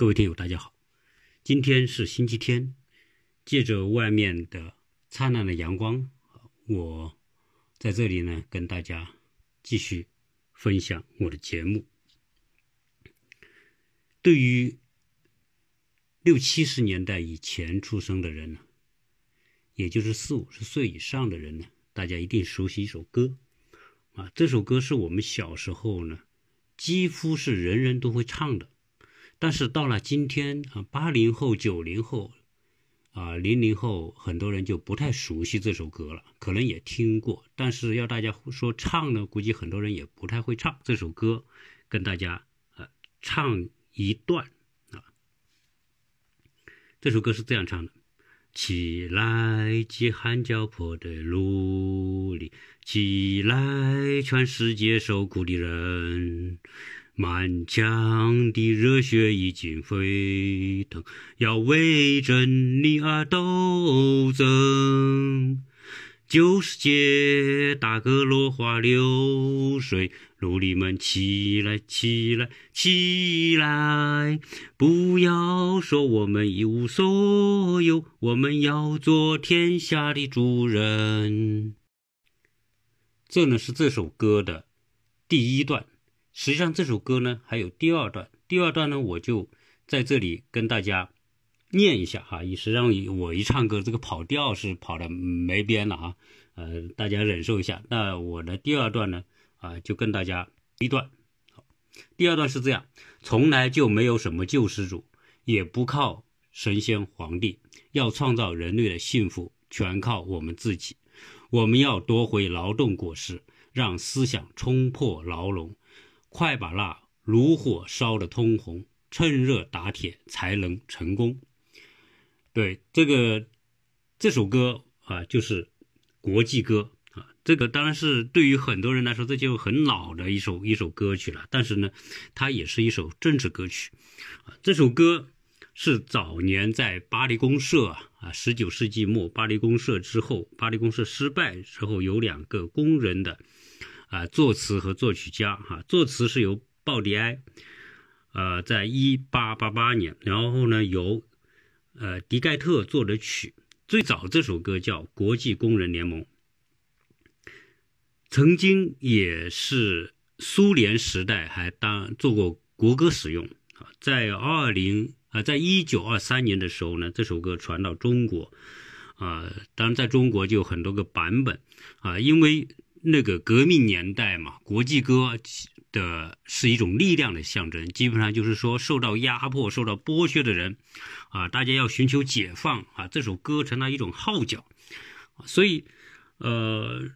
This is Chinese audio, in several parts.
各位听友，大家好，今天是星期天，借着外面的灿烂的阳光，我在这里呢，跟大家继续分享我的节目。对于六七十年代以前出生的人呢，也就是四五十岁以上的人呢，大家一定熟悉一首歌啊。这首歌是我们小时候呢，几乎是人人都会唱的。但是到了今天啊，八零后、九零后，啊零零后，很多人就不太熟悉这首歌了，可能也听过，但是要大家说唱呢，估计很多人也不太会唱这首歌。跟大家呃唱一段啊，这首歌是这样唱的：起来，饥寒交迫的奴隶，起来，全世界受苦的人。满腔的热血已经沸腾，要为真理而斗争。旧世界大哥落花流水，奴隶们起来，起来，起来！不要说我们一无所有，我们要做天下的主人。这呢是这首歌的第一段。实际上这首歌呢还有第二段，第二段呢我就在这里跟大家念一下哈。实际上我一唱歌这个跑调是跑的没边了哈，呃大家忍受一下。那我的第二段呢啊就跟大家一段，好，第二段是这样：从来就没有什么救世主，也不靠神仙皇帝，要创造人类的幸福全靠我们自己。我们要夺回劳动果实，让思想冲破牢笼。快把那炉火烧得通红，趁热打铁才能成功。对这个这首歌啊，就是国际歌啊。这个当然是对于很多人来说，这就很老的一首一首歌曲了。但是呢，它也是一首政治歌曲啊。这首歌是早年在巴黎公社啊，十九世纪末巴黎公社之后，巴黎公社失败之后，有两个工人的。啊，作词和作曲家哈，作词是由鲍迪埃，呃，在一八八八年，然后呢，由呃迪盖特作的曲。最早这首歌叫《国际工人联盟》，曾经也是苏联时代还当做过国歌使用啊。在二零啊，在一九二三年的时候呢，这首歌传到中国啊，当然在中国就有很多个版本啊，因为。那个革命年代嘛，国际歌的是一种力量的象征，基本上就是说受到压迫、受到剥削的人，啊，大家要寻求解放啊，这首歌成了一种号角，所以，呃，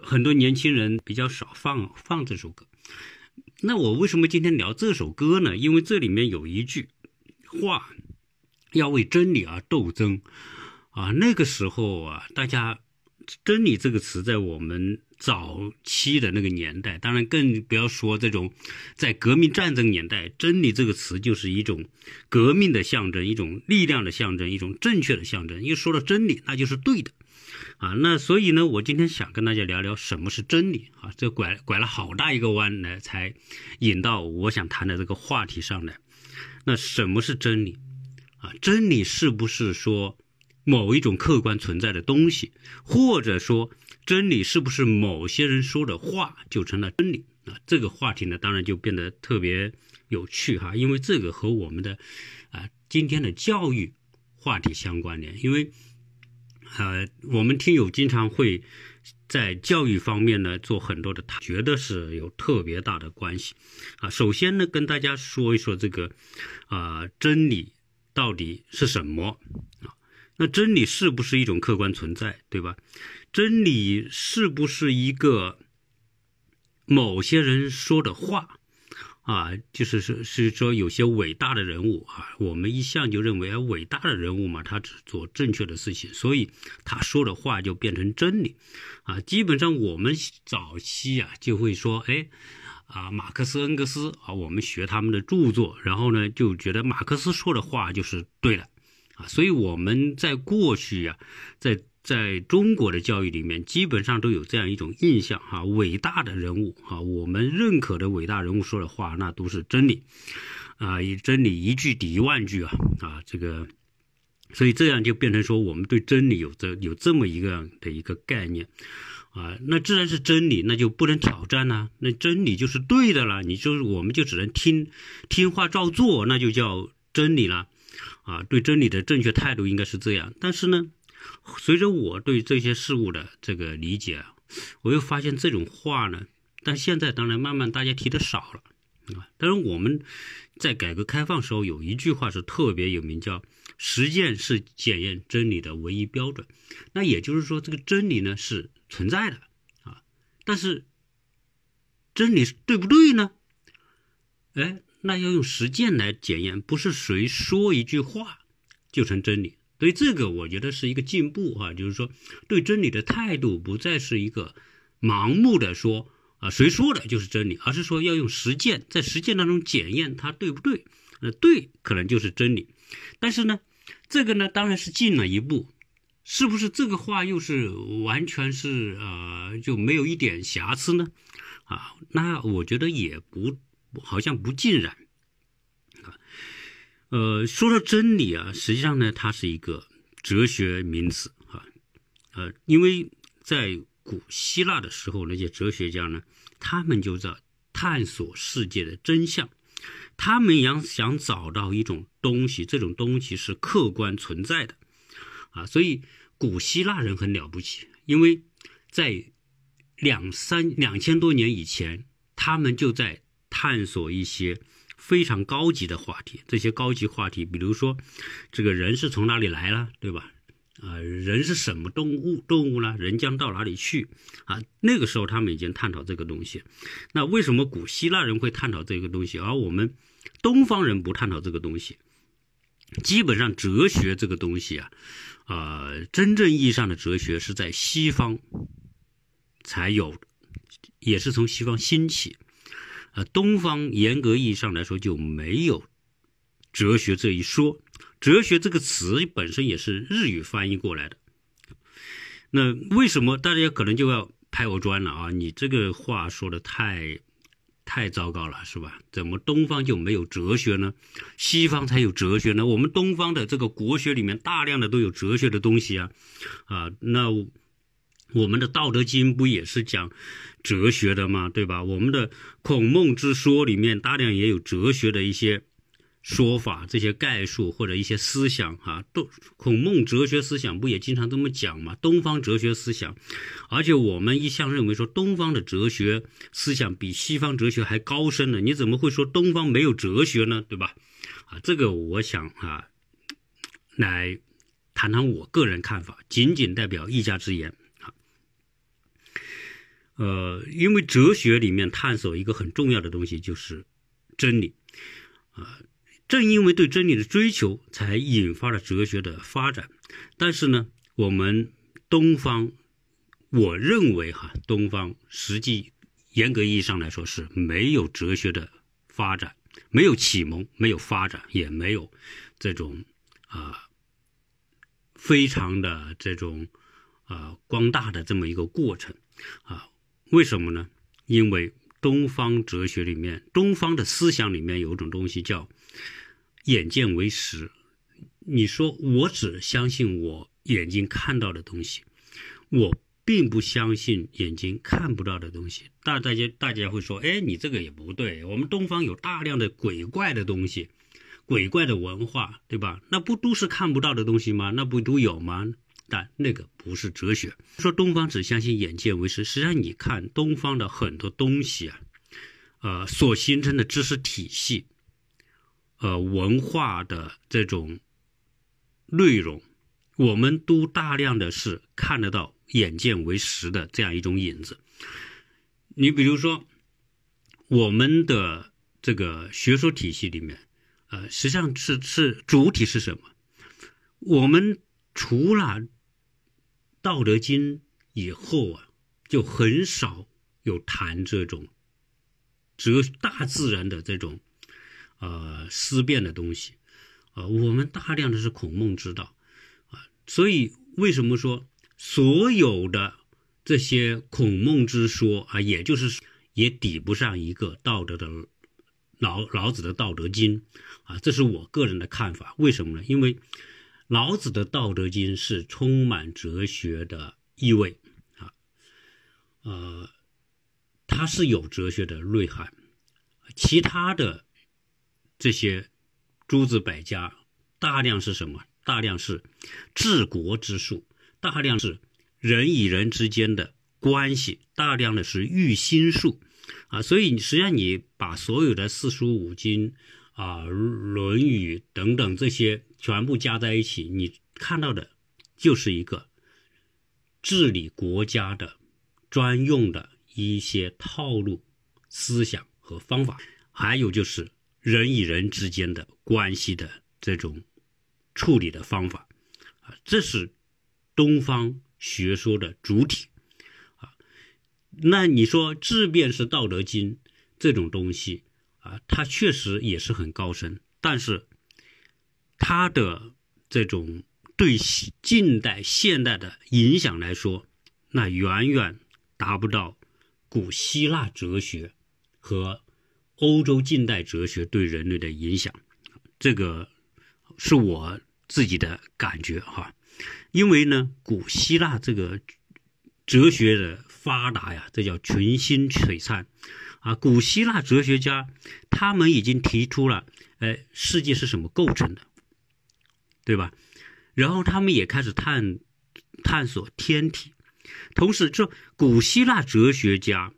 很多年轻人比较少放放这首歌。那我为什么今天聊这首歌呢？因为这里面有一句话，要为真理而斗争，啊，那个时候啊，大家。真理这个词，在我们早期的那个年代，当然更不要说这种在革命战争年代，真理这个词就是一种革命的象征，一种力量的象征，一种正确的象征。因为说到真理，那就是对的啊。那所以呢，我今天想跟大家聊聊什么是真理啊。这拐拐了好大一个弯来，才引到我想谈的这个话题上来。那什么是真理啊？真理是不是说？某一种客观存在的东西，或者说真理是不是某些人说的话就成了真理啊？这个话题呢，当然就变得特别有趣哈，因为这个和我们的啊今天的教育话题相关联。因为呃，我们听友经常会在教育方面呢做很多的，觉得是有特别大的关系啊。首先呢，跟大家说一说这个啊，真理到底是什么？那真理是不是一种客观存在，对吧？真理是不是一个某些人说的话啊？就是说，是说有些伟大的人物啊，我们一向就认为啊，伟大的人物嘛，他只做正确的事情，所以他说的话就变成真理啊。基本上我们早期啊就会说，哎，啊，马克思、恩格斯啊，我们学他们的著作，然后呢就觉得马克思说的话就是对的。啊，所以我们在过去呀，在在中国的教育里面，基本上都有这样一种印象哈，伟大的人物哈，我们认可的伟大人物说的话，那都是真理啊，以真理一句抵一万句啊啊，这个，所以这样就变成说，我们对真理有这有这么一个的一个概念啊，那自然是真理，那就不能挑战呐，那真理就是对的了，你就是我们就只能听听话照做，那就叫真理了啊，对真理的正确态度应该是这样，但是呢。随着我对这些事物的这个理解啊，我又发现这种话呢，但现在当然慢慢大家提的少了啊。当然我们在改革开放时候有一句话是特别有名，叫“实践是检验真理的唯一标准”。那也就是说，这个真理呢是存在的啊，但是真理对不对呢？哎，那要用实践来检验，不是谁说一句话就成真理。所以这个我觉得是一个进步哈，就是说对真理的态度不再是一个盲目的说啊谁说的就是真理，而是说要用实践在实践当中检验它对不对，呃对可能就是真理，但是呢这个呢当然是进了一步，是不是这个话又是完全是呃就没有一点瑕疵呢？啊，那我觉得也不好像不尽然啊。呃，说到真理啊，实际上呢，它是一个哲学名词啊。呃，因为在古希腊的时候，那些哲学家呢，他们就在探索世界的真相，他们想想找到一种东西，这种东西是客观存在的啊。所以古希腊人很了不起，因为在两三两千多年以前，他们就在探索一些。非常高级的话题，这些高级话题，比如说，这个人是从哪里来了，对吧？啊，人是什么动物？动物呢？人将到哪里去？啊，那个时候他们已经探讨这个东西。那为什么古希腊人会探讨这个东西，而我们东方人不探讨这个东西？基本上，哲学这个东西啊，啊，真正意义上的哲学是在西方才有，也是从西方兴起。呃，东方严格意义上来说就没有哲学这一说，哲学这个词本身也是日语翻译过来的。那为什么大家可能就要拍我砖了啊？你这个话说的太太糟糕了，是吧？怎么东方就没有哲学呢？西方才有哲学呢？我们东方的这个国学里面大量的都有哲学的东西啊，啊，那。我们的《道德经》不也是讲哲学的嘛？对吧？我们的孔孟之说里面大量也有哲学的一些说法，这些概述或者一些思想啊，都孔孟哲学思想不也经常这么讲吗？东方哲学思想，而且我们一向认为说东方的哲学思想比西方哲学还高深呢，你怎么会说东方没有哲学呢？对吧？啊，这个我想啊，来谈谈我个人看法，仅仅代表一家之言。呃，因为哲学里面探索一个很重要的东西就是真理，啊，正因为对真理的追求，才引发了哲学的发展。但是呢，我们东方，我认为哈，东方实际严格意义上来说是没有哲学的发展，没有启蒙，没有发展，也没有这种啊非常的这种啊光大的这么一个过程啊。为什么呢？因为东方哲学里面，东方的思想里面有一种东西叫“眼见为实”。你说我只相信我眼睛看到的东西，我并不相信眼睛看不到的东西。大大家大家会说：“哎，你这个也不对。我们东方有大量的鬼怪的东西，鬼怪的文化，对吧？那不都是看不到的东西吗？那不都有吗？”但那个不是哲学。说东方只相信眼见为实，实际上你看东方的很多东西啊，呃，所形成的知识体系，呃，文化的这种内容，我们都大量的是看得到眼见为实的这样一种影子。你比如说，我们的这个学说体系里面，呃，实际上是是主体是什么？我们除了道德经以后啊，就很少有谈这种哲大自然的这种呃思辨的东西，啊，我们大量的是孔孟之道，啊，所以为什么说所有的这些孔孟之说啊，也就是也抵不上一个道德的老老子的《道德经》啊，这是我个人的看法。为什么呢？因为老子的《道德经》是充满哲学的意味啊，呃，它是有哲学的内涵。其他的这些诸子百家，大量是什么？大量是治国之术，大量是人与人之间的关系，大量的是育心术啊。所以实际上你把所有的四书五经啊、《论语》等等这些全部加在一起，你看到的就是一个治理国家的专用的一些套路思想。和方法，还有就是人与人之间的关系的这种处理的方法，啊，这是东方学说的主体，啊，那你说质变是《道德经》这种东西啊，它确实也是很高深，但是它的这种对近代现代的影响来说，那远远达不到古希腊哲学。和欧洲近代哲学对人类的影响，这个是我自己的感觉哈。因为呢，古希腊这个哲学的发达呀，这叫群星璀璨啊。古希腊哲学家他们已经提出了，哎，世界是什么构成的，对吧？然后他们也开始探探索天体，同时这古希腊哲学家。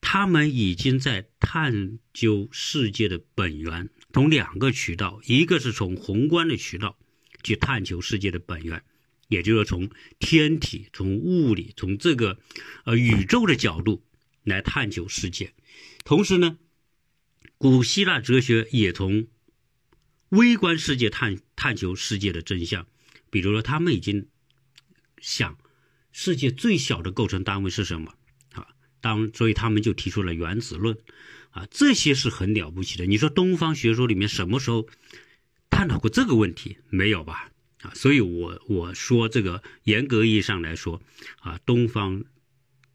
他们已经在探究世界的本源，从两个渠道，一个是从宏观的渠道去探求世界的本源，也就是从天体、从物理、从这个呃宇宙的角度来探求世界。同时呢，古希腊哲学也从微观世界探探求世界的真相。比如说，他们已经想世界最小的构成单位是什么？啊当所以他们就提出了原子论，啊，这些是很了不起的。你说东方学说里面什么时候探讨过这个问题？没有吧？啊，所以我我说这个严格意义上来说，啊，东方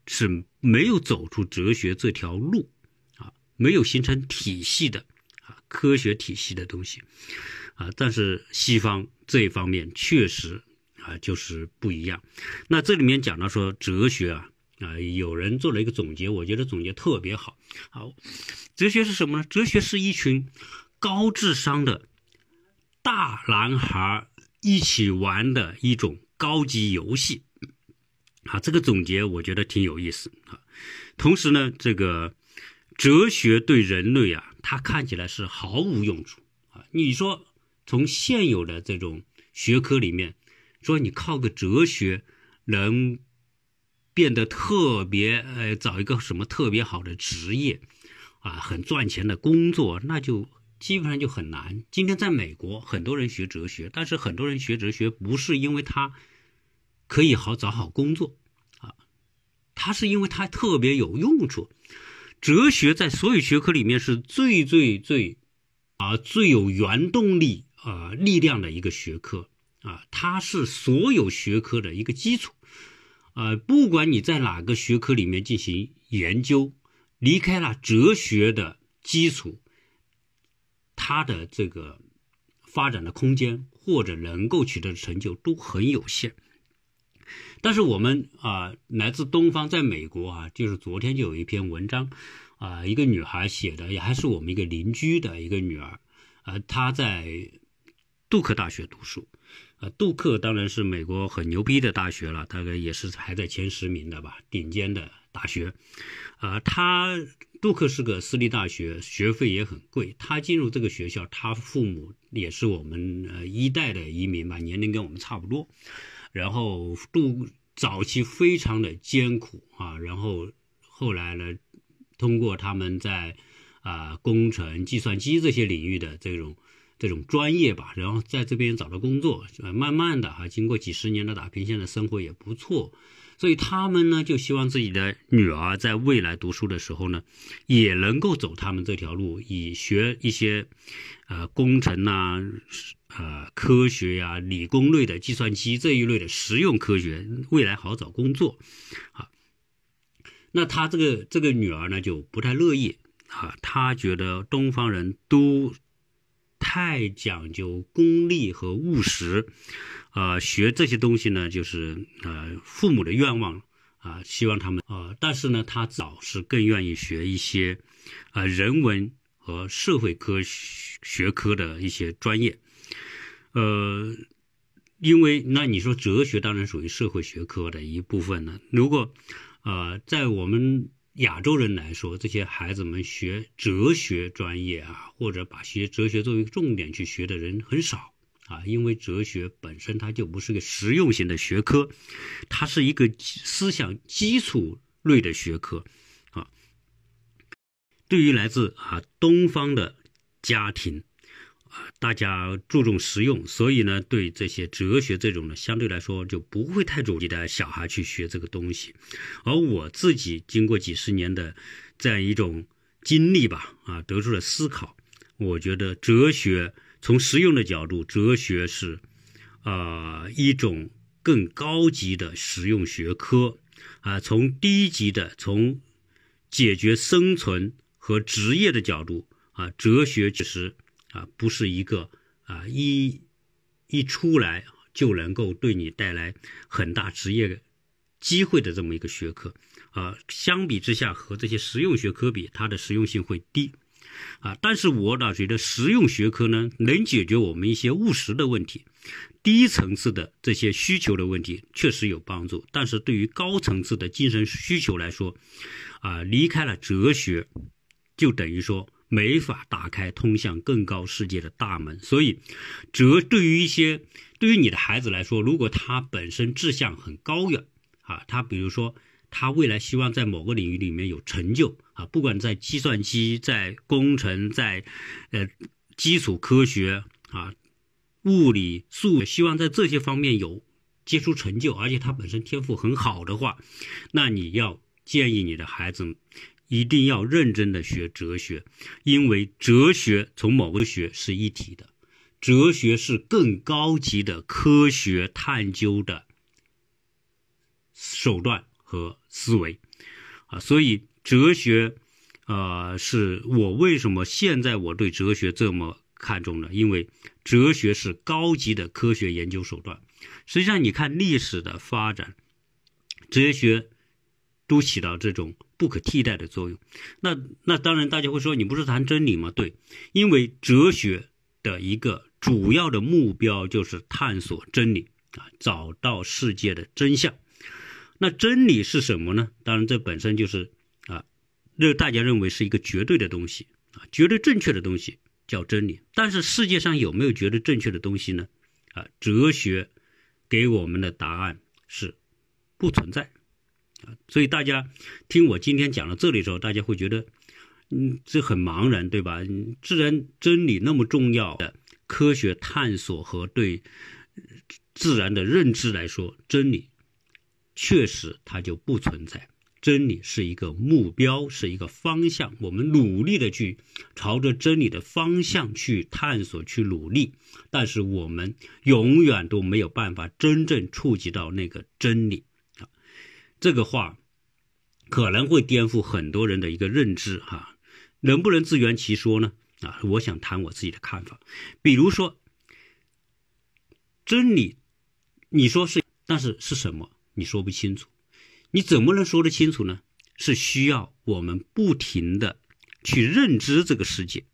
是没有走出哲学这条路，啊，没有形成体系的，科学体系的东西，啊，但是西方这一方面确实啊就是不一样。那这里面讲到说哲学啊。啊，有人做了一个总结，我觉得总结特别好。好，哲学是什么呢？哲学是一群高智商的大男孩一起玩的一种高级游戏。啊，这个总结我觉得挺有意思啊。同时呢，这个哲学对人类啊，它看起来是毫无用处啊。你说从现有的这种学科里面，说你靠个哲学能？变得特别，呃，找一个什么特别好的职业，啊，很赚钱的工作，那就基本上就很难。今天在美国，很多人学哲学，但是很多人学哲学不是因为他可以好找好工作，啊，他是因为他特别有用处。哲学在所有学科里面是最最最，啊，最有原动力啊力量的一个学科，啊，它是所有学科的一个基础。呃，不管你在哪个学科里面进行研究，离开了哲学的基础，它的这个发展的空间或者能够取得的成就都很有限。但是我们啊，来自东方，在美国啊，就是昨天就有一篇文章，啊，一个女孩写的，也还是我们一个邻居的一个女儿，啊，她在杜克大学读书。啊，杜克当然是美国很牛逼的大学了，大概也是排在前十名的吧，顶尖的大学。啊，他杜克是个私立大学，学费也很贵。他进入这个学校，他父母也是我们呃一代的移民吧，年龄跟我们差不多。然后度早期非常的艰苦啊，然后后来呢，通过他们在啊工程、计算机这些领域的这种。这种专业吧，然后在这边找到工作，呃，慢慢的哈，经过几十年的打拼，现在生活也不错。所以他们呢就希望自己的女儿在未来读书的时候呢，也能够走他们这条路，以学一些呃工程呐、呃科学呀、理工类的计算机这一类的实用科学，未来好找工作。啊。那他这个这个女儿呢就不太乐意。啊，她觉得东方人都太讲究功利和务实，啊，学这些东西呢就是呃父母的愿望。啊，希望他们啊，但是呢，他早是更愿意学一些啊人文和社会科学科的一些专业，呃，因为那你说哲学当然属于社会学科的一部分了，如果。呃，在我们亚洲人来说，这些孩子们学哲学专业啊，或者把学哲学作为重点去学的人很少啊，因为哲学本身它就不是个实用型的学科，它是一个思想基础类的学科啊。对于来自啊东方的家庭。啊，大家注重实用，所以呢，对这些哲学这种呢，相对来说就不会太主力的小孩去学这个东西。而我自己经过几十年的这样一种经历吧，啊，得出了思考，我觉得哲学从实用的角度，哲学是啊一种更高级的实用学科啊，从低级的从解决生存和职业的角度啊，哲学其实。啊，不是一个啊一一出来就能够对你带来很大职业机会的这么一个学科啊。相比之下，和这些实用学科比，它的实用性会低啊。但是我倒觉得实用学科呢，能解决我们一些务实的问题，低层次的这些需求的问题确实有帮助。但是对于高层次的精神需求来说，啊，离开了哲学，就等于说。没法打开通向更高世界的大门，所以哲对于一些对于你的孩子来说，如果他本身志向很高远啊，他比如说他未来希望在某个领域里面有成就啊，不管在计算机、在工程、在呃基础科学啊、物理、数，希望在这些方面有杰出成就，而且他本身天赋很好的话，那你要建议你的孩子。一定要认真的学哲学，因为哲学从某个学是一体的，哲学是更高级的科学探究的手段和思维啊，所以哲学啊，是我为什么现在我对哲学这么看重呢？因为哲学是高级的科学研究手段。实际上，你看历史的发展，哲学都起到这种。不可替代的作用，那那当然，大家会说你不是谈真理吗？对，因为哲学的一个主要的目标就是探索真理啊，找到世界的真相。那真理是什么呢？当然，这本身就是啊，这大家认为是一个绝对的东西啊，绝对正确的东西叫真理。但是世界上有没有绝对正确的东西呢？啊，哲学给我们的答案是不存在。所以大家听我今天讲到这里的时候，大家会觉得，嗯，这很茫然，对吧？自然真理那么重要的科学探索和对自然的认知来说，真理确实它就不存在。真理是一个目标，是一个方向，我们努力的去朝着真理的方向去探索、去努力，但是我们永远都没有办法真正触及到那个真理。这个话可能会颠覆很多人的一个认知，哈，能不能自圆其说呢？啊，我想谈我自己的看法。比如说，真理，你说是，但是是什么？你说不清楚，你怎么能说得清楚呢？是需要我们不停的去认知这个世界。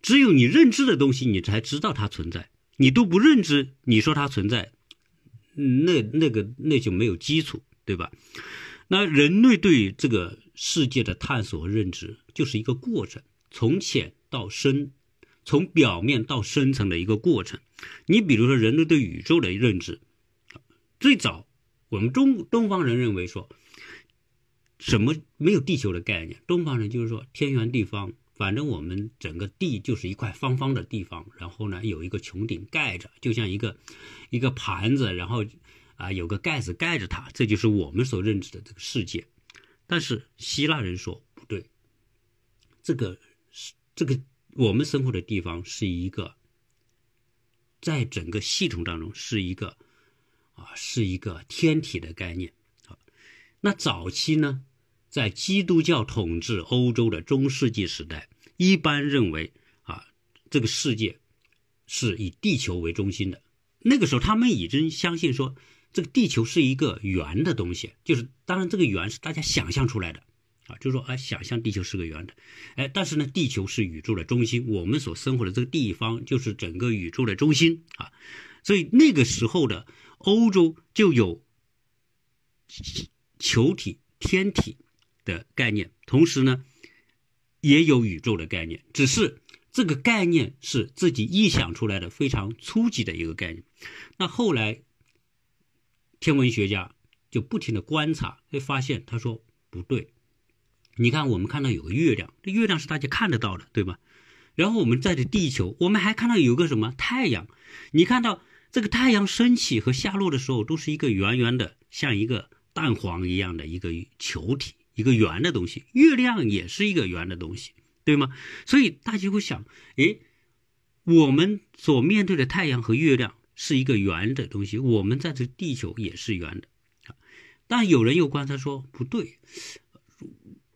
只有你认知的东西，你才知道它存在。你都不认知，你说它存在？那那个那就没有基础，对吧？那人类对这个世界的探索和认知，就是一个过程，从浅到深，从表面到深层的一个过程。你比如说，人类对宇宙的认知，最早我们中东方人认为说，什么没有地球的概念，东方人就是说天圆地方。反正我们整个地就是一块方方的地方，然后呢有一个穹顶盖着，就像一个一个盘子，然后啊，有个盖子盖着它，这就是我们所认知的这个世界。但是希腊人说不对，这个是这个我们生活的地方是一个，在整个系统当中是一个啊，是一个天体的概念。好，那早期呢，在基督教统治欧洲的中世纪时代，一般认为啊，这个世界是以地球为中心的。那个时候，他们已经相信说。这个地球是一个圆的东西，就是当然这个圆是大家想象出来的，啊，就是说啊，想象地球是个圆的，哎，但是呢，地球是宇宙的中心，我们所生活的这个地方就是整个宇宙的中心啊，所以那个时候的欧洲就有球体、天体的概念，同时呢，也有宇宙的概念，只是这个概念是自己臆想出来的，非常初级的一个概念，那后来。天文学家就不停的观察，会发现他说不对。你看，我们看到有个月亮，这月亮是大家看得到的，对吧？然后我们在这地球，我们还看到有个什么太阳。你看到这个太阳升起和下落的时候，都是一个圆圆的，像一个蛋黄一样的一个球体，一个圆的东西。月亮也是一个圆的东西，对吗？所以大家会想，诶，我们所面对的太阳和月亮。是一个圆的东西，我们在这地球也是圆的，但有人又观察说不对，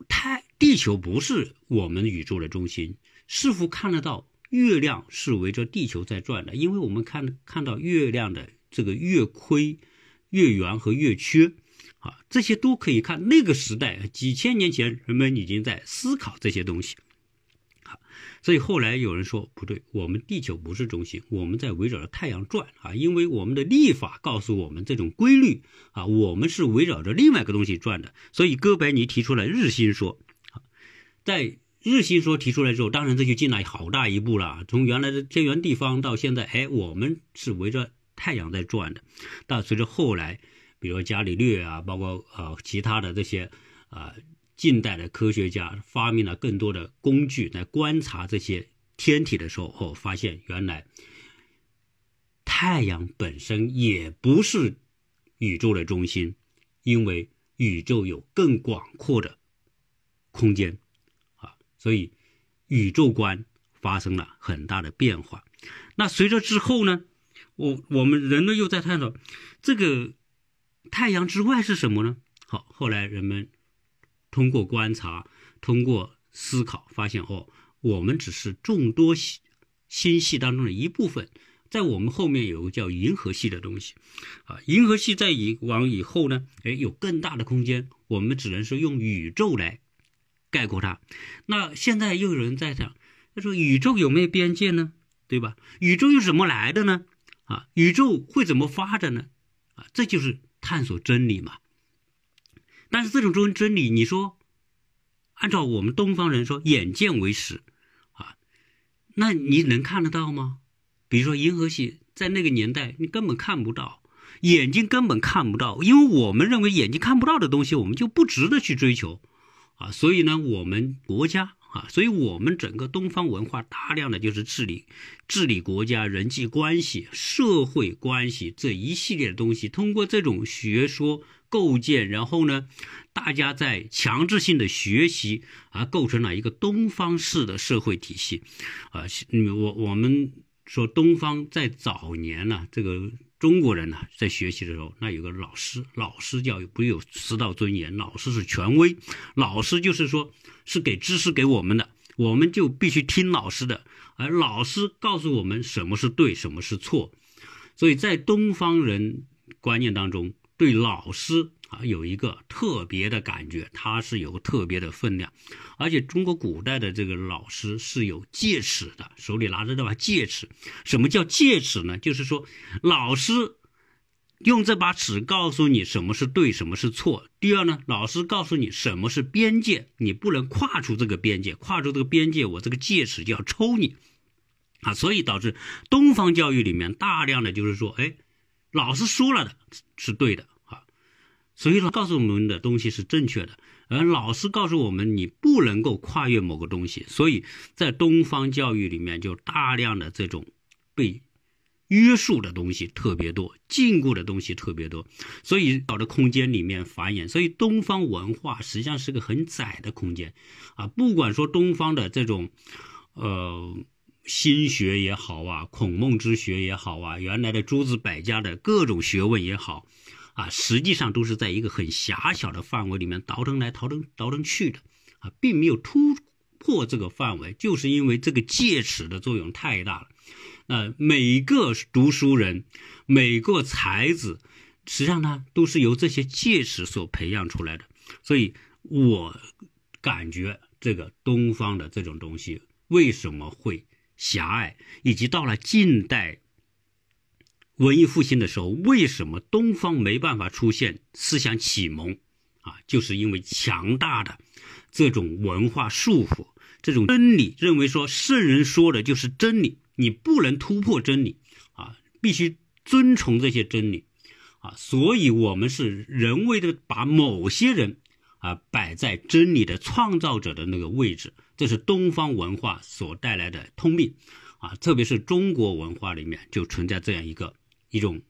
太地球不是我们宇宙的中心，似乎看得到月亮是围着地球在转的，因为我们看看到月亮的这个月亏、月圆和月缺，啊，这些都可以看。那个时代几千年前，人们已经在思考这些东西。所以后来有人说不对，我们地球不是中心，我们在围绕着太阳转啊，因为我们的历法告诉我们这种规律啊，我们是围绕着另外一个东西转的。所以哥白尼提出了日心说，在日心说提出来之后，当然这就进了好大一步了，从原来的天圆地方到现在，哎，我们是围着太阳在转的。但随着后来，比如伽利略啊，包括呃其他的这些啊。近代的科学家发明了更多的工具来观察这些天体的时候，哦，发现原来太阳本身也不是宇宙的中心，因为宇宙有更广阔的空间啊，所以宇宙观发生了很大的变化。那随着之后呢，我我们人类又在探讨这个太阳之外是什么呢？好，后来人们。通过观察，通过思考，发现哦，我们只是众多星星系当中的一部分，在我们后面有个叫银河系的东西，啊，银河系在以往以后呢，哎，有更大的空间，我们只能是用宇宙来概括它。那现在又有人在讲，他说宇宙有没有边界呢？对吧？宇宙又怎么来的呢？啊，宇宙会怎么发展呢？啊，这就是探索真理嘛。但是这种真真理，你说，按照我们东方人说，眼见为实，啊，那你能看得到吗？比如说银河系，在那个年代你根本看不到，眼睛根本看不到，因为我们认为眼睛看不到的东西，我们就不值得去追求，啊，所以呢，我们国家啊，所以我们整个东方文化大量的就是治理、治理国家、人际关系、社会关系这一系列的东西，通过这种学说。构建，然后呢，大家在强制性的学习，而构成了一个东方式的社会体系，啊，我我们说东方在早年呢，这个中国人呢在学习的时候，那有个老师，老师教育不有师道尊严，老师是权威，老师就是说是给知识给我们的，我们就必须听老师的，而老师告诉我们什么是对，什么是错，所以在东方人观念当中。对老师啊有一个特别的感觉，它是有特别的分量，而且中国古代的这个老师是有戒尺的，手里拿着这把戒尺。什么叫戒尺呢？就是说老师用这把尺告诉你什么是对，什么是错。第二呢，老师告诉你什么是边界，你不能跨出这个边界，跨出这个边界，我这个戒尺就要抽你啊。所以导致东方教育里面大量的就是说，哎。老师说了的是对的，所以说告诉我们的东西是正确的，而老师告诉我们你不能够跨越某个东西，所以在东方教育里面就大量的这种被约束的东西特别多，禁锢的东西特别多，所以搞的空间里面繁衍。所以东方文化实际上是个很窄的空间，啊，不管说东方的这种，呃，心学也好啊，孔孟之学也好啊，原来的诸子百家的各种学问也好，啊，实际上都是在一个很狭小的范围里面倒腾来倒腾倒腾去的，啊，并没有突破这个范围，就是因为这个戒尺的作用太大了。呃，每个读书人，每个才子，实际上呢，都是由这些戒尺所培养出来的。所以我感觉这个东方的这种东西为什么会狭隘，以及到了近代文艺复兴的时候，为什么东方没办法出现思想启蒙啊？就是因为强大的这种文化束缚，这种真理，认为说圣人说的就是真理。你不能突破真理啊，必须遵从这些真理啊，所以我们是人为的把某些人啊摆在真理的创造者的那个位置，这是东方文化所带来的通病啊，特别是中国文化里面就存在这样一个一种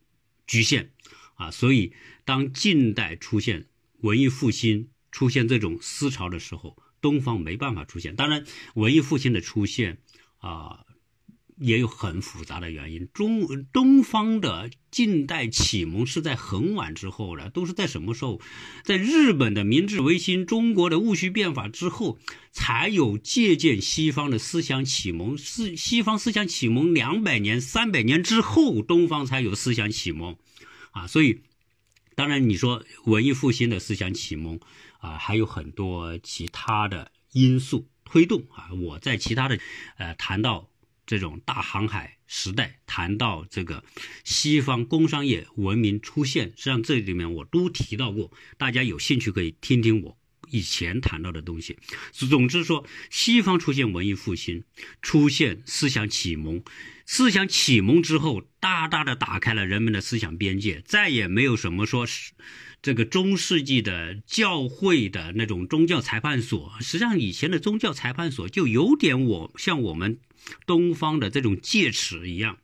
局限啊，所以当近代出现文艺复兴出现这种思潮的时候，东方没办法出现。当然，文艺复兴的出现啊。也有很复杂的原因。中东方的近代启蒙是在很晚之后的，都是在什么时候？在日本的明治维新、中国的戊戌变法之后，才有借鉴西方的思想启蒙。是西方思想启蒙两百年、三百年之后，东方才有思想启蒙。啊，所以当然你说文艺复兴的思想启蒙啊，还有很多其他的因素推动啊。我在其他的呃谈到。这种大航海时代，谈到这个西方工商业文明出现，实际上这里面我都提到过，大家有兴趣可以听听我以前谈到的东西。总之说，西方出现文艺复兴，出现思想启蒙，思想启蒙之后，大大的打开了人们的思想边界，再也没有什么说是这个中世纪的教会的那种宗教裁判所。实际上，以前的宗教裁判所就有点我像我们。东方的这种戒尺一样，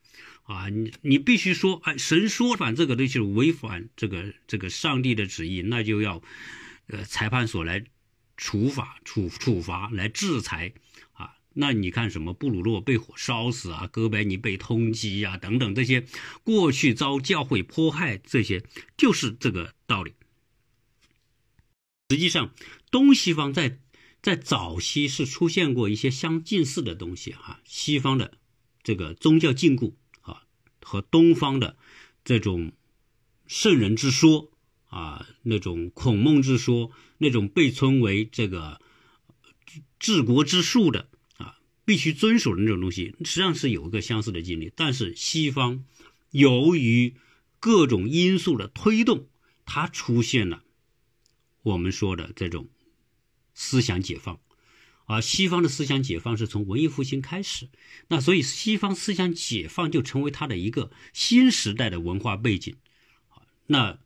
啊，你你必须说，哎，神说反这个东西违反这个这个上帝的旨意，那就要，呃，裁判所来处罚、处处罚来制裁，啊，那你看什么布鲁诺被火烧死啊，哥白尼被通缉啊，等等这些过去遭教会迫害，这些就是这个道理。实际上，东西方在。在早期是出现过一些相近似的东西哈，西方的这个宗教禁锢啊，和东方的这种圣人之说啊，那种孔孟之说，那种被称为这个治国之术的啊，必须遵守的那种东西，实际上是有一个相似的经历。但是西方由于各种因素的推动，它出现了我们说的这种。思想解放，而西方的思想解放是从文艺复兴开始，那所以西方思想解放就成为它的一个新时代的文化背景。那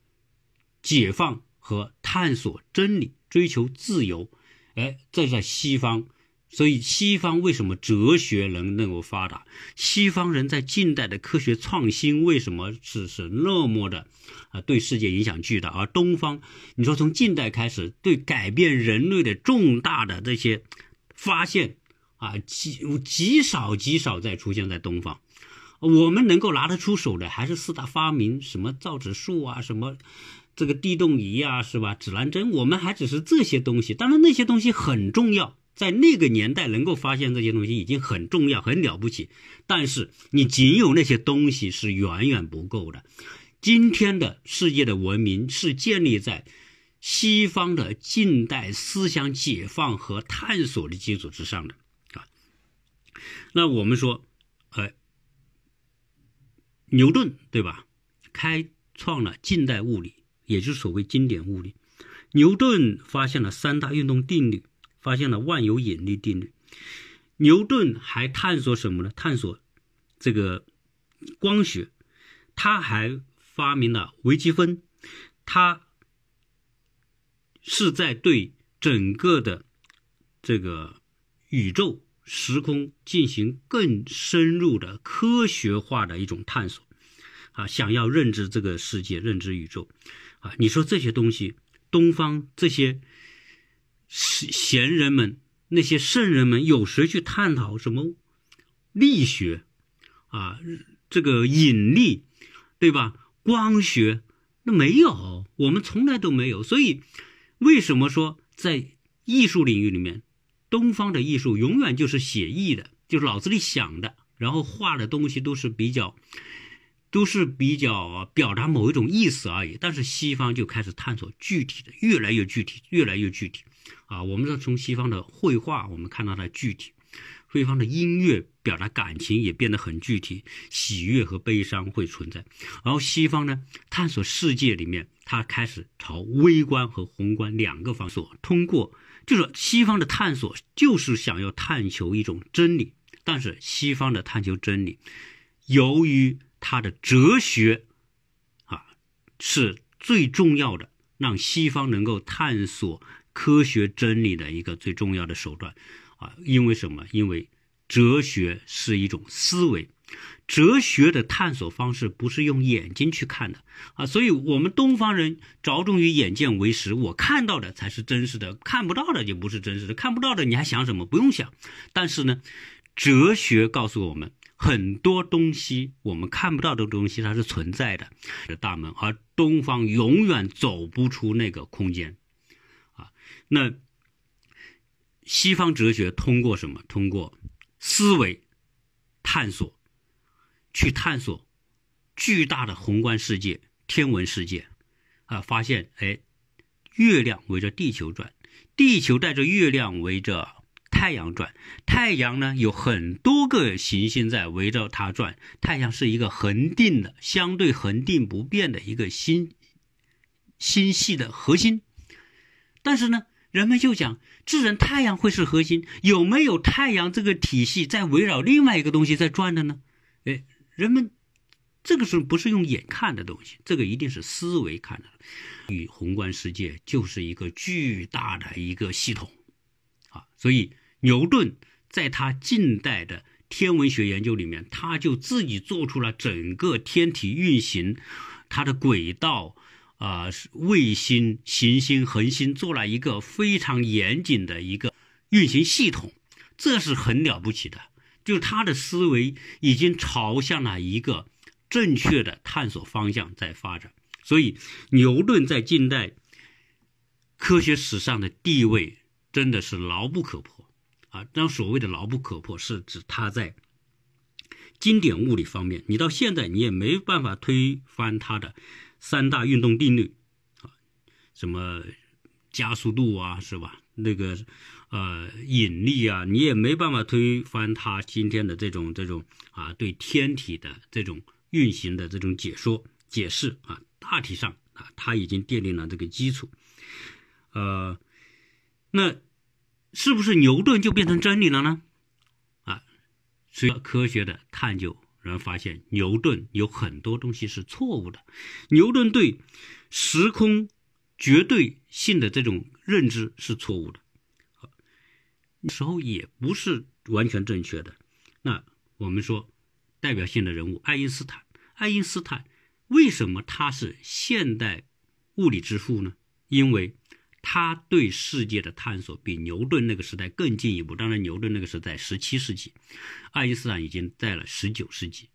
解放和探索真理、追求自由，哎，这在西方。所以，西方为什么哲学能能够发达？西方人在近代的科学创新为什么是是那么的啊？对世界影响巨大。而东方，你说从近代开始，对改变人类的重大的这些发现啊，极极少极少再出现在东方。我们能够拿得出手的，还是四大发明，什么造纸术啊，什么这个地动仪啊，是吧？指南针，我们还只是这些东西。当然，那些东西很重要。在那个年代能够发现这些东西已经很重要、很了不起，但是你仅有那些东西是远远不够的。今天的世界的文明是建立在西方的近代思想解放和探索的基础之上的啊。那我们说，呃，牛顿对吧？开创了近代物理，也就是所谓经典物理。牛顿发现了三大运动定律。发现了万有引力定律。牛顿还探索什么呢？探索这个光学。他还发明了微积分。他是在对整个的这个宇宙时空进行更深入的科学化的一种探索，啊，想要认知这个世界，认知宇宙，啊，你说这些东西，东方这些贤人们，那些圣人们，有谁去探讨什么力学，啊，这个引力，对吧？光学，那没有，我们从来都没有。所以，为什么说在艺术领域里面？东方的艺术永远就是写意的，就是脑子里想的，然后画的东西都是比较，都是比较表达某一种意思而已。但是西方就开始探索具体的，越来越具体，越来越具体。啊，我们说从西方的绘画，我们看到它具体；西方的音乐表达感情也变得很具体，喜悦和悲伤会存在。然后西方呢，探索世界里面，它开始朝微观和宏观两个方所通过。就是西方的探索，就是想要探求一种真理。但是西方的探求真理，由于它的哲学啊是最重要的，让西方能够探索科学真理的一个最重要的手段啊。因为什么？因为哲学是一种思维。哲学的探索方式不是用眼睛去看的啊，所以我们东方人着重于眼见为实，我看到的才是真实的，看不到的就不是真实的，看不到的你还想什么？不用想。但是呢，哲学告诉我们很多东西，我们看不到的东西它是存在的的大门，而东方永远走不出那个空间。那西方哲学通过什么？通过思维探索。去探索巨大的宏观世界、天文世界，啊，发现哎，月亮围着地球转，地球带着月亮围着太阳转，太阳呢有很多个行星在围着它转，太阳是一个恒定的、相对恒定不变的一个星星系的核心。但是呢，人们就讲，自然太阳会是核心，有没有太阳这个体系在围绕另外一个东西在转的呢？哎。人们这个是不是用眼看的东西？这个一定是思维看的。与宏观世界就是一个巨大的一个系统啊，所以牛顿在他近代的天文学研究里面，他就自己做出了整个天体运行它的轨道啊，卫星、行星、恒星，做了一个非常严谨的一个运行系统，这是很了不起的。就是他的思维已经朝向了一个正确的探索方向在发展，所以牛顿在近代科学史上的地位真的是牢不可破啊！那所谓的牢不可破，是指他在经典物理方面，你到现在你也没办法推翻他的三大运动定律啊，什么加速度啊，是吧？那个。呃，引力啊，你也没办法推翻他今天的这种这种啊，对天体的这种运行的这种解说解释啊，大体上啊，他已经奠定了这个基础。呃，那是不是牛顿就变成真理了呢？啊，随着科学的探究，人发现牛顿有很多东西是错误的。牛顿对时空绝对性的这种认知是错误的。时候也不是完全正确的。那我们说，代表性的人物爱因斯坦。爱因斯坦为什么他是现代物理之父呢？因为他对世界的探索比牛顿那个时代更进一步。当然，牛顿那个是在十七世纪，爱因斯坦已经在了十九世纪。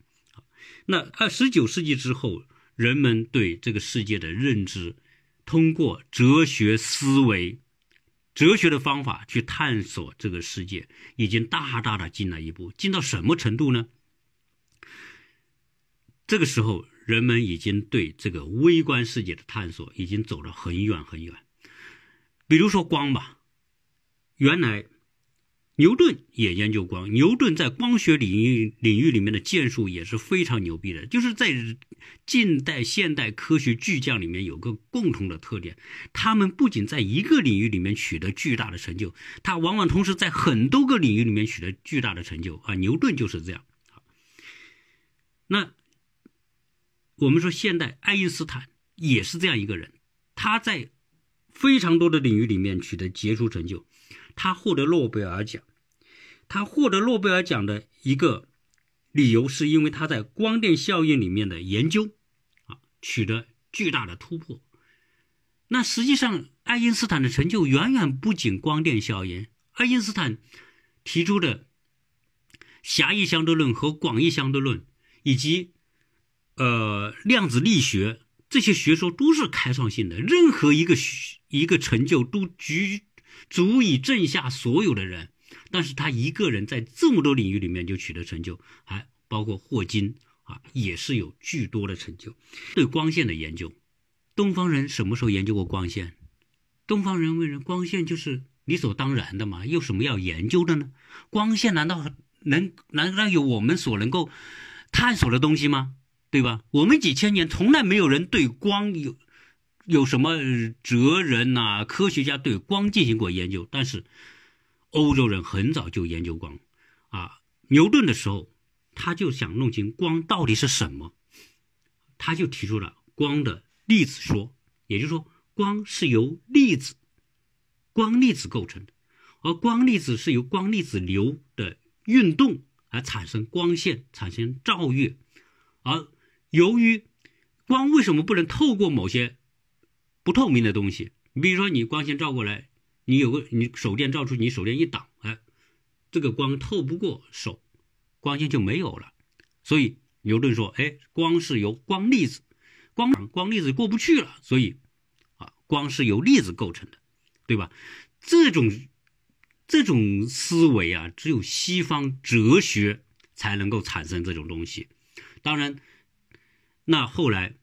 那二十九世纪之后，人们对这个世界的认知，通过哲学思维。哲学的方法去探索这个世界，已经大大的进了一步，进到什么程度呢？这个时候，人们已经对这个微观世界的探索已经走了很远很远。比如说光吧，原来。牛顿也研究光，牛顿在光学领域领域里面的建树也是非常牛逼的。就是在近代现代科学巨匠里面有个共同的特点，他们不仅在一个领域里面取得巨大的成就，他往往同时在很多个领域里面取得巨大的成就啊。牛顿就是这样。那我们说现代爱因斯坦也是这样一个人，他在非常多的领域里面取得杰出成就。他获得诺贝尔奖，他获得诺贝尔奖的一个理由，是因为他在光电效应里面的研究啊取得巨大的突破。那实际上，爱因斯坦的成就远远不仅光电效应。爱因斯坦提出的狭义相对论和广义相对论，以及呃量子力学这些学说都是开创性的。任何一个一个成就都足足以震下所有的人。但是他一个人在这么多领域里面就取得成就，还包括霍金啊，也是有巨多的成就。对光线的研究。东方人什么时候研究过光线？东方人为人光线就是理所当然的嘛，有什么要研究的呢？光线难道能难道有我们所能够探索的东西吗？对吧？我们几千年从来没有人对光有有什么哲人呐、科学家对光进行过研究，但是欧洲人很早就研究光啊。牛顿的时候，他就想弄清光到底是什么，他就提出了光的。粒子说，也就是说，光是由粒子、光粒子构成的，而光粒子是由光粒子流的运动而产生光线，产生照月。而由于光为什么不能透过某些不透明的东西？你比如说，你光线照过来，你有个你手电照出，你手电一挡，哎，这个光透不过手，光线就没有了。所以牛顿说，哎，光是由光粒子。光光粒子过不去了，所以啊，光是由粒子构成的，对吧？这种这种思维啊，只有西方哲学才能够产生这种东西。当然，那后来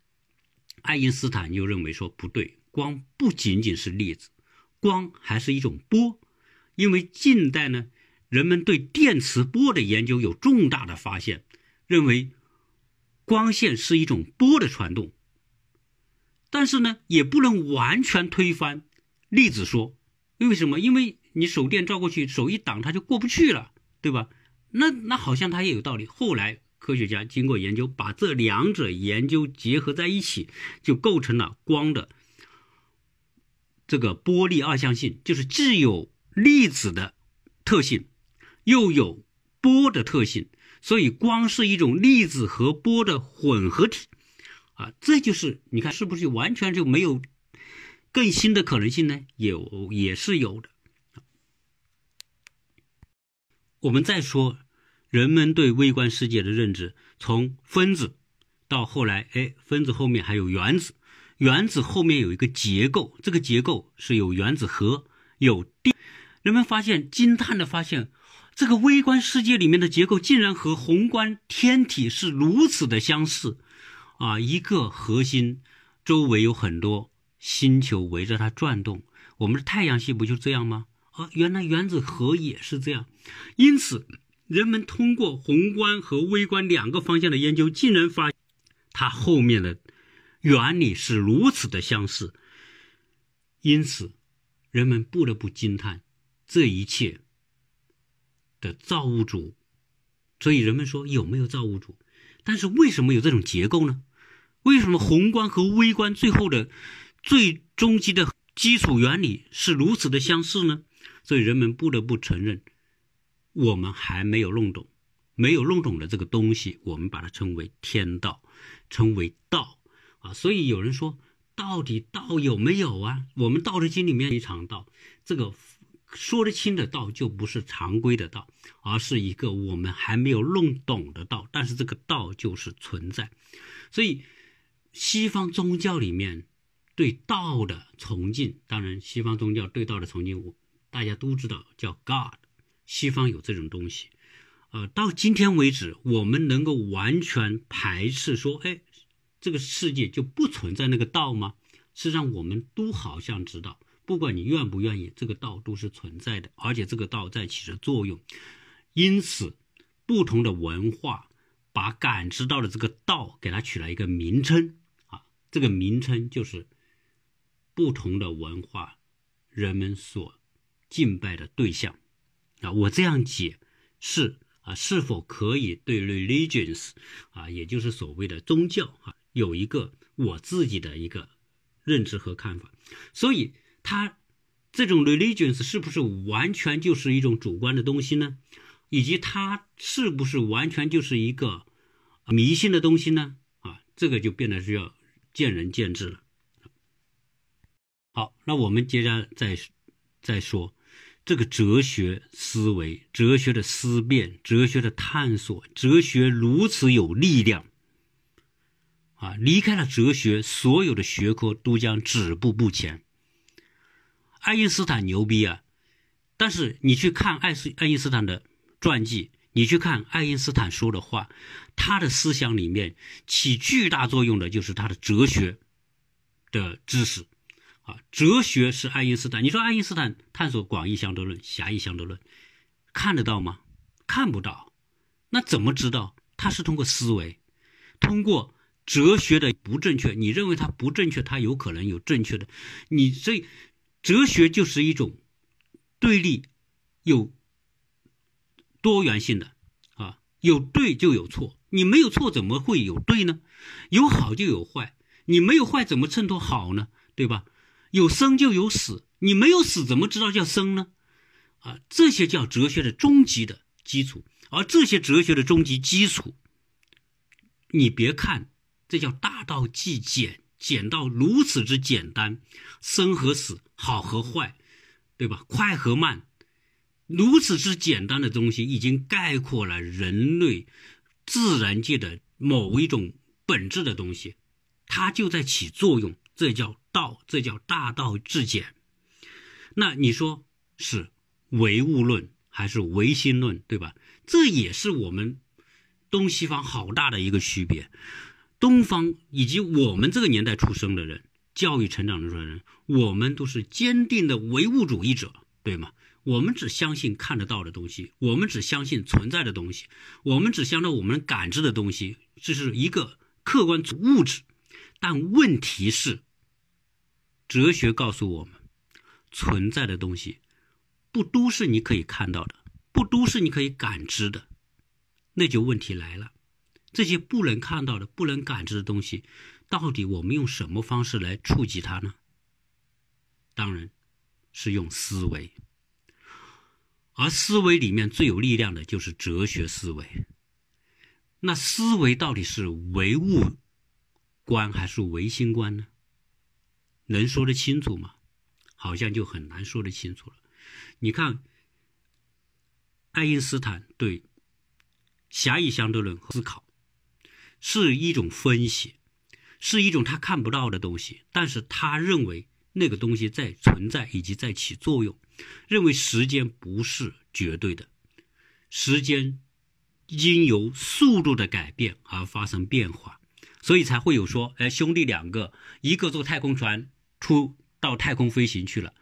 爱因斯坦又认为说不对，光不仅仅是粒子，光还是一种波。因为近代呢，人们对电磁波的研究有重大的发现，认为光线是一种波的传动。但是呢，也不能完全推翻粒子说，因为什么？因为你手电照过去，手一挡，它就过不去了，对吧？那那好像它也有道理。后来科学家经过研究，把这两者研究结合在一起，就构成了光的这个波粒二象性，就是既有粒子的特性，又有波的特性，所以光是一种粒子和波的混合体。啊，这就是你看是不是完全就没有更新的可能性呢？有，也是有的。我们再说，人们对微观世界的认知，从分子到后来，哎，分子后面还有原子，原子后面有一个结构，这个结构是有原子核，有电。人们发现，惊叹的发现，这个微观世界里面的结构竟然和宏观天体是如此的相似。啊，一个核心周围有很多星球围着它转动，我们的太阳系不就这样吗？啊，原来原子核也是这样。因此，人们通过宏观和微观两个方向的研究，竟然发它后面的原理是如此的相似。因此，人们不得不惊叹这一切的造物主。所以，人们说有没有造物主？但是为什么有这种结构呢？为什么宏观和微观最后的最终极的基础原理是如此的相似呢？所以人们不得不承认，我们还没有弄懂，没有弄懂的这个东西，我们把它称为天道，称为道啊。所以有人说，到底道有没有啊？我们《道德经》里面一场道，这个说得清的道就不是常规的道，而是一个我们还没有弄懂的道。但是这个道就是存在，所以。西方宗教里面对道的崇敬，当然，西方宗教对道的崇敬，我大家都知道叫 God。西方有这种东西，呃，到今天为止，我们能够完全排斥说，哎，这个世界就不存在那个道吗？实际上，我们都好像知道，不管你愿不愿意，这个道都是存在的，而且这个道在起着作用。因此，不同的文化把感知到的这个道给它取了一个名称啊。这个名称就是不同的文化人们所敬拜的对象啊。我这样解是啊，是否可以对 religions 啊，也就是所谓的宗教啊，有一个我自己的一个认知和看法？所以，它这种 religions 是不是完全就是一种主观的东西呢？以及它是不是完全就是一个迷信的东西呢？啊，这个就变得是要见仁见智了。好，那我们接着再再说这个哲学思维、哲学的思辨、哲学的探索，哲学如此有力量啊！离开了哲学，所有的学科都将止步不前。爱因斯坦牛逼啊！但是你去看爱斯爱因斯坦的传记，你去看爱因斯坦说的话，他的思想里面起巨大作用的就是他的哲学的知识啊。哲学是爱因斯坦。你说爱因斯坦探索广义相对论、狭义相对论，看得到吗？看不到。那怎么知道？他是通过思维，通过哲学的不正确，你认为它不正确，它有可能有正确的。你这哲学就是一种。对立有多元性的啊，有对就有错，你没有错怎么会有对呢？有好就有坏，你没有坏怎么衬托好呢？对吧？有生就有死，你没有死怎么知道叫生呢？啊，这些叫哲学的终极的基础，而这些哲学的终极基础，你别看这叫大道既简，简到如此之简单，生和死，好和坏。对吧？快和慢，如此之简单的东西，已经概括了人类自然界的某一种本质的东西，它就在起作用。这叫道，这叫大道至简。那你说是唯物论还是唯心论？对吧？这也是我们东西方好大的一个区别。东方以及我们这个年代出生的人。教育成长的人，我们都是坚定的唯物主义者，对吗？我们只相信看得到的东西，我们只相信存在的东西，我们只相信我们感知的东西，这是一个客观物质。但问题是，哲学告诉我们，存在的东西不都是你可以看到的，不都是你可以感知的，那就问题来了。这些不能看到的、不能感知的东西。到底我们用什么方式来触及它呢？当然，是用思维。而思维里面最有力量的就是哲学思维。那思维到底是唯物观还是唯心观呢？能说得清楚吗？好像就很难说得清楚了。你看，爱因斯坦对狭义相对论思考是一种分析。是一种他看不到的东西，但是他认为那个东西在存在以及在起作用，认为时间不是绝对的，时间因由速度的改变而发生变化，所以才会有说，哎，兄弟两个，一个坐太空船出到太空飞行去了，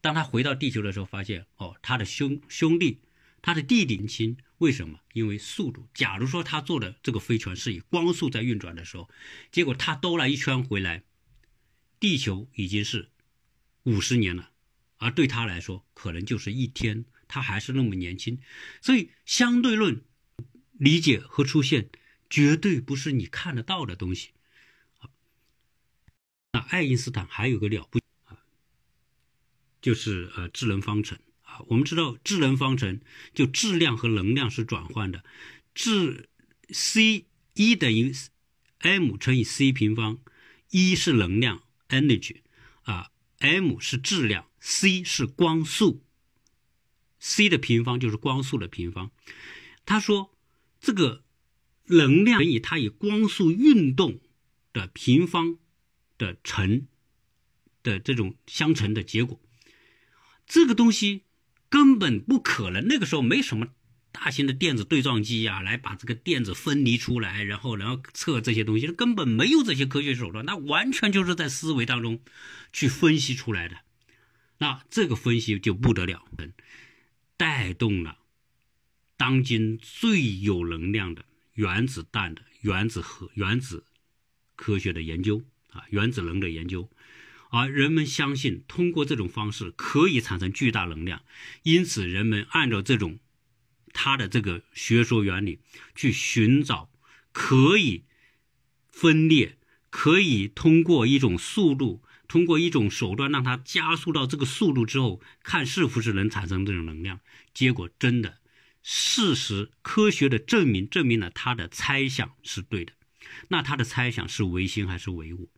当他回到地球的时候，发现哦，他的兄兄弟，他的弟弟亲。为什么？因为速度。假如说他坐的这个飞船是以光速在运转的时候，结果他兜了一圈回来，地球已经是五十年了，而对他来说可能就是一天，他还是那么年轻。所以相对论理解和出现绝对不是你看得到的东西。那爱因斯坦还有个了不啊，就是呃智能方程啊。我们知道智能方程就质量和能量是转换的，质 c 一等于 m 乘以 c 平方，一是能量 energy 啊，m 是质量，c 是光速，c 的平方就是光速的平方。他说这个能量乘以它以光速运动的平方的乘的这种相乘的结果，这个东西。根本不可能，那个时候没什么大型的电子对撞机呀，来把这个电子分离出来，然后然后测这些东西，根本没有这些科学手段，那完全就是在思维当中去分析出来的。那这个分析就不得了，带动了当今最有能量的原子弹的原子核原子科学的研究原子能的研究。而人们相信，通过这种方式可以产生巨大能量，因此人们按照这种他的这个学说原理去寻找可以分裂、可以通过一种速度、通过一种手段让它加速到这个速度之后，看是不是能产生这种能量。结果真的事实、科学的证明证明了他的猜想是对的，那他的猜想是唯心还是唯物，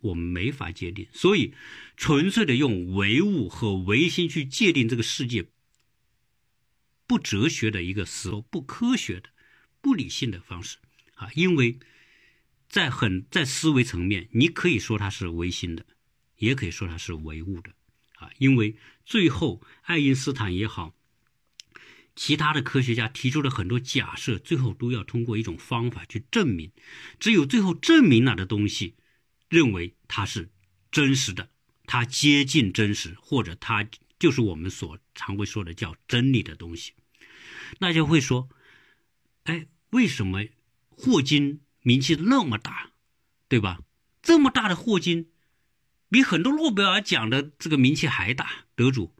我们没法界定。所以，纯粹的用唯物和唯心去界定这个世界，不哲学的一个思路，不科学的、不理性的方式啊！因为在很在思维层面，你可以说它是唯心的，也可以说它是唯物的啊！因为最后，爱因斯坦也好。其他的科学家提出了很多假设，最后都要通过一种方法去证明。只有最后证明了的东西，认为它是真实的，它接近真实，或者它就是我们所常会说的叫真理的东西。那就会说：“哎，为什么霍金名气那么大，对吧？这么大的霍金，比很多诺贝尔奖的这个名气还大，得主。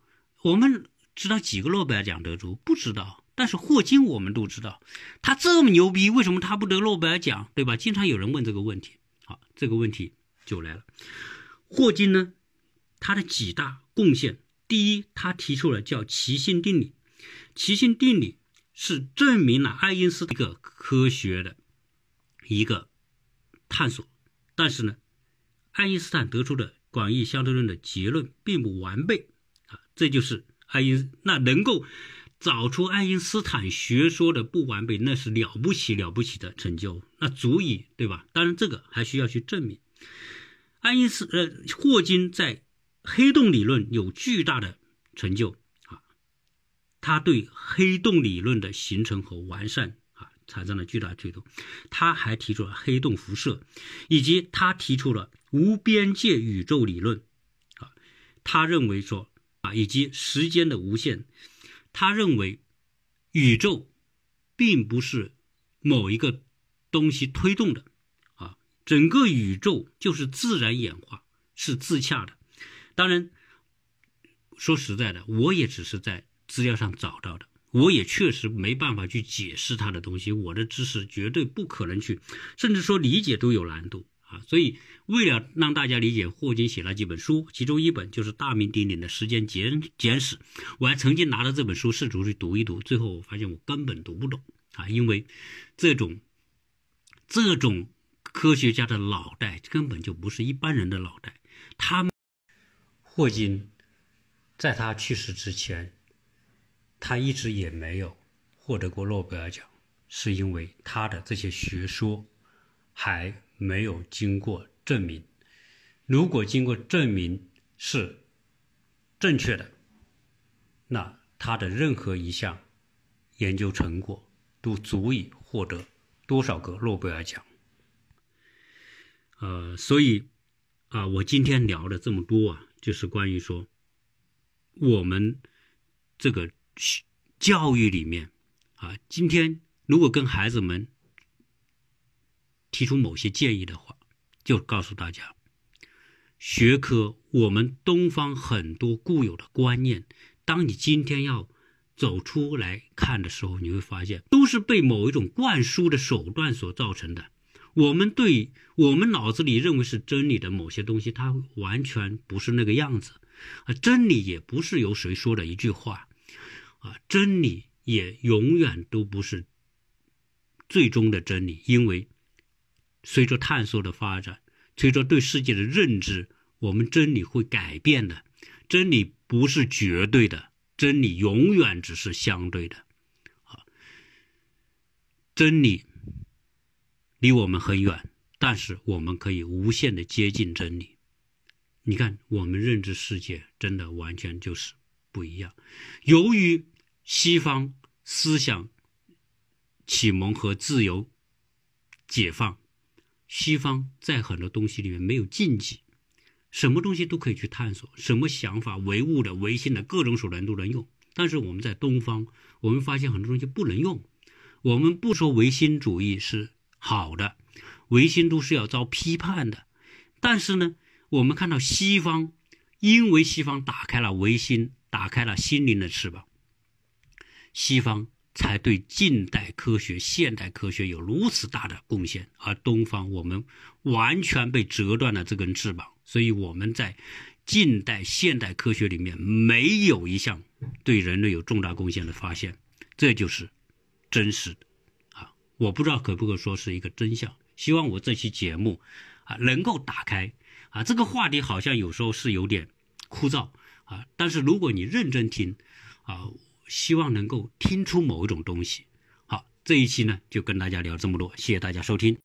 我们。”知道几个诺贝尔奖得主？不知道，但是霍金我们都知道，他这么牛逼，为什么他不得诺贝尔奖？对吧？经常有人问这个问题。好，这个问题就来了。霍金呢，他的几大贡献，第一，他提出了叫奇心定理。奇心定理是证明了爱因斯坦一个科学的一个探索，但是呢，爱因斯坦得出的广义相对论的结论并不完备啊，这就是。爱因那能够找出爱因斯坦学说的不完备，那是了不起了不起的成就，那足以对吧？当然，这个还需要去证明。爱因斯呃霍金在黑洞理论有巨大的成就啊，他对黑洞理论的形成和完善啊产生了巨大推动。他还提出了黑洞辐射，以及他提出了无边界宇宙理论啊，他认为说。啊，以及时间的无限，他认为宇宙并不是某一个东西推动的，整个宇宙就是自然演化，是自洽的。当然，说实在的，我也只是在资料上找到的，我也确实没办法去解释它的东西，我的知识绝对不可能去，甚至说理解都有难度。啊，所以为了让大家理解，霍金写了几本书，其中一本就是大名鼎鼎的《时间简简史》。我还曾经拿着这本书试图去读一读，最后我发现我根本读不懂啊，因为这种这种科学家的脑袋根本就不是一般人的脑袋。他们霍金在他去世之前，他一直也没有获得过诺贝尔奖，是因为他的这些学说还。没有经过证明，如果经过证明是正确的，那他的任何一项研究成果都足以获得多少个诺贝尔奖。呃，所以啊，我今天聊的这么多啊，就是关于说我们这个教育里面啊，今天如果跟孩子们。提出某些建议的话，就告诉大家，学科我们东方很多固有的观念，当你今天要走出来看的时候，你会发现都是被某一种灌输的手段所造成的。我们对我们脑子里认为是真理的某些东西，它完全不是那个样子。啊，真理也不是由谁说的一句话，啊，真理也永远都不是最终的真理，因为。随着探索的发展，随着对世界的认知，我们真理会改变的。真理不是绝对的，真理永远只是相对的。啊，真理离我们很远，但是我们可以无限的接近真理。你看，我们认知世界真的完全就是不一样。由于西方思想启蒙和自由解放。西方在很多东西里面没有禁忌，什么东西都可以去探索，什么想法、唯物的、唯心的各种手段都能用。但是我们在东方，我们发现很多东西不能用。我们不说唯心主义是好的，唯心都是要遭批判的。但是呢，我们看到西方，因为西方打开了唯心，打开了心灵的翅膀，西方。才对近代科学、现代科学有如此大的贡献，而东方我们完全被折断了这根翅膀，所以我们在近代现代科学里面没有一项对人类有重大贡献的发现。这就是真实的！我不知道可不可说是一个真相。希望我这期节目啊能够打开啊这个话题，好像有时候是有点枯燥啊，但是如果你认真听啊，希望能够听出某一种东西。好，这一期呢就跟大家聊这么多，谢谢大家收听。